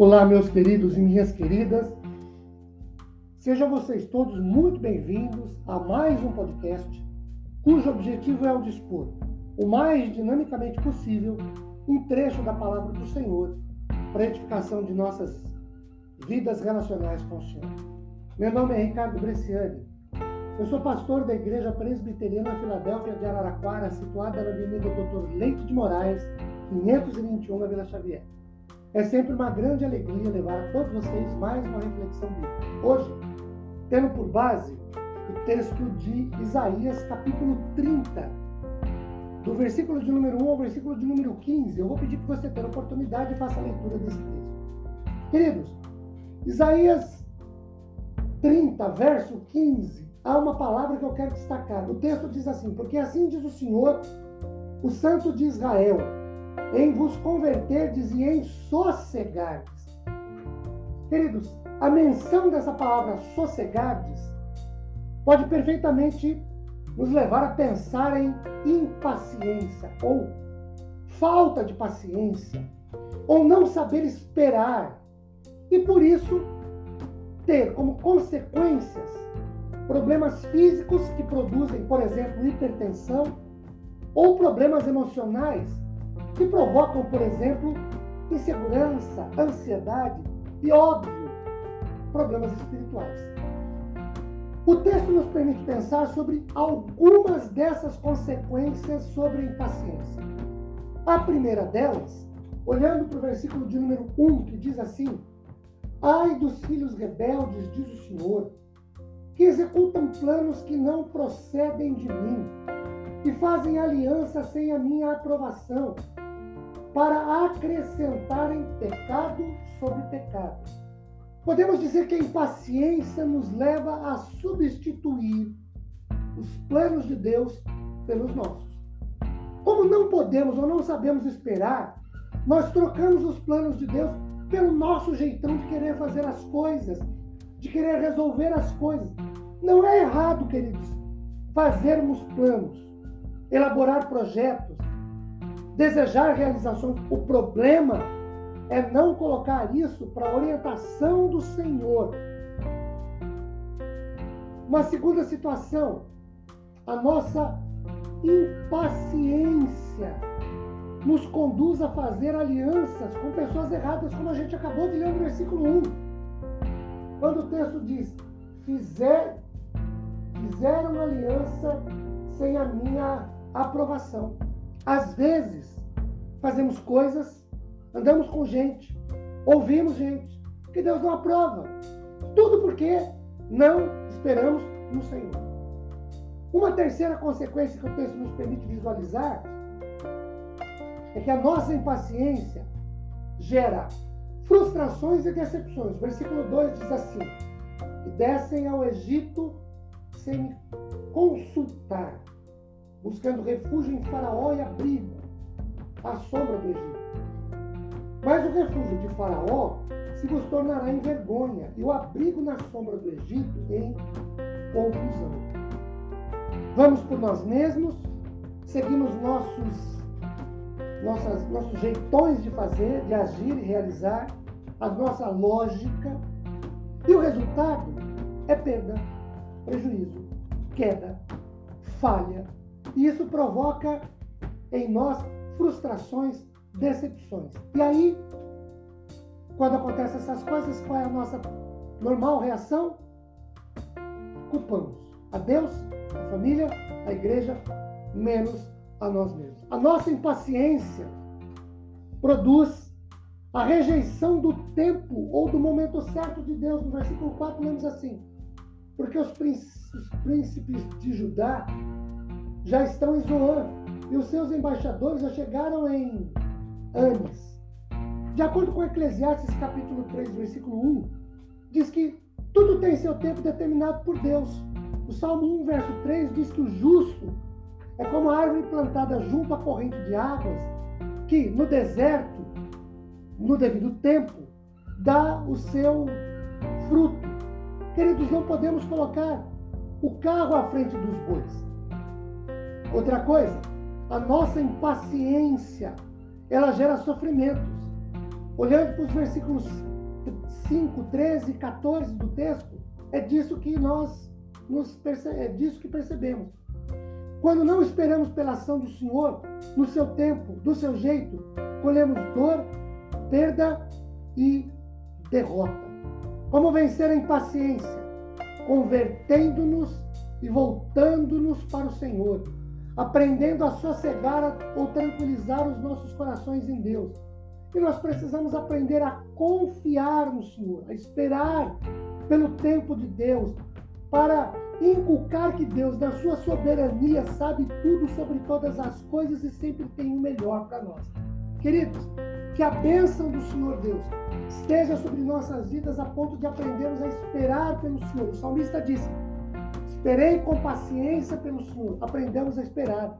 Olá, meus queridos e minhas queridas. Sejam vocês todos muito bem-vindos a mais um podcast cujo objetivo é o dispor o mais dinamicamente possível um trecho da palavra do Senhor para edificação de nossas vidas relacionais com o Senhor. Meu nome é Ricardo Bresciani. Eu sou pastor da Igreja Presbiteriana Filadélfia de Araraquara, situada na Avenida Doutor Leite de Moraes, 521, na Vila Xavier. É sempre uma grande alegria levar a todos vocês mais uma reflexão bíblica. Hoje, tendo por base o texto de Isaías, capítulo 30, do versículo de número 1 ao versículo de número 15. Eu vou pedir que você tenha oportunidade e faça a leitura desse texto. Queridos, Isaías 30, verso 15, há uma palavra que eu quero destacar. O texto diz assim: Porque assim diz o Senhor, o Santo de Israel em vos converterdes e em sossegardes. Queridos, a menção dessa palavra sossegardes pode perfeitamente nos levar a pensar em impaciência ou falta de paciência ou não saber esperar e por isso ter como consequências problemas físicos que produzem, por exemplo, hipertensão ou problemas emocionais que provocam, por exemplo, insegurança, ansiedade e, óbvio, problemas espirituais. O texto nos permite pensar sobre algumas dessas consequências sobre a impaciência. A primeira delas, olhando para o versículo de número 1, que diz assim: Ai dos filhos rebeldes, diz o Senhor, que executam planos que não procedem de mim, que fazem aliança sem a minha aprovação, para acrescentarem pecado sobre pecado. Podemos dizer que a impaciência nos leva a substituir os planos de Deus pelos nossos. Como não podemos ou não sabemos esperar, nós trocamos os planos de Deus pelo nosso jeitão de querer fazer as coisas, de querer resolver as coisas. Não é errado, queridos, fazermos planos, elaborar projetos, desejar realizações. O problema é não colocar isso para orientação do Senhor. Uma segunda situação, a nossa impaciência nos conduz a fazer alianças com pessoas erradas, como a gente acabou de ler no versículo 1. Quando o texto diz: Fizer, fizeram aliança sem a minha aprovação. Às vezes, fazemos coisas, andamos com gente, ouvimos gente, que Deus não aprova. Tudo porque não esperamos no Senhor. Uma terceira consequência que o texto nos permite visualizar é que a nossa impaciência gera frustrações e decepções. Versículo 2 diz assim: E descem ao Egito sem me consultar buscando refúgio em Faraó e abrigo à sombra do Egito. Mas o refúgio de Faraó se vos tornará em vergonha, e o abrigo na sombra do Egito em confusão. Vamos por nós mesmos, seguimos nossos, nossas, nossos jeitões de fazer, de agir e realizar, a nossa lógica, e o resultado é perda, prejuízo, queda, falha, e isso provoca em nós frustrações, decepções. E aí, quando acontecem essas coisas, qual é a nossa normal reação? Culpamos a Deus, a família, a igreja, menos a nós mesmos. A nossa impaciência produz a rejeição do tempo ou do momento certo de Deus. No versículo 4, lemos assim: Porque os príncipes de Judá já estão em Zoan e os seus embaixadores já chegaram em Anis. De acordo com Eclesiastes capítulo 3, versículo 1, diz que tudo tem seu tempo determinado por Deus. O Salmo 1, verso 3 diz que o justo é como a árvore plantada junto à corrente de águas, que no deserto, no devido tempo, dá o seu fruto. Queridos, não podemos colocar o carro à frente dos bois. Outra coisa, a nossa impaciência, ela gera sofrimentos. Olhando para os versículos 5, 13 e 14 do texto, é disso que nós nos é disso que percebemos. Quando não esperamos pela ação do Senhor, no seu tempo, do seu jeito, colhemos dor, perda e derrota. Como vencer a impaciência? Convertendo-nos e voltando-nos para o Senhor, aprendendo a sossegar ou tranquilizar os nossos corações em Deus. E nós precisamos aprender a confiar no Senhor, a esperar pelo tempo de Deus, para inculcar que Deus, na sua soberania, sabe tudo sobre todas as coisas e sempre tem o melhor para nós. Queridos, que a bênção do Senhor Deus esteja sobre nossas vidas a ponto de aprendermos a esperar pelo Senhor. O salmista disse: Esperei com paciência pelo Senhor, aprendemos a esperar.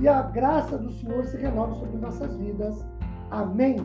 E a graça do Senhor se renova sobre nossas vidas. Amém.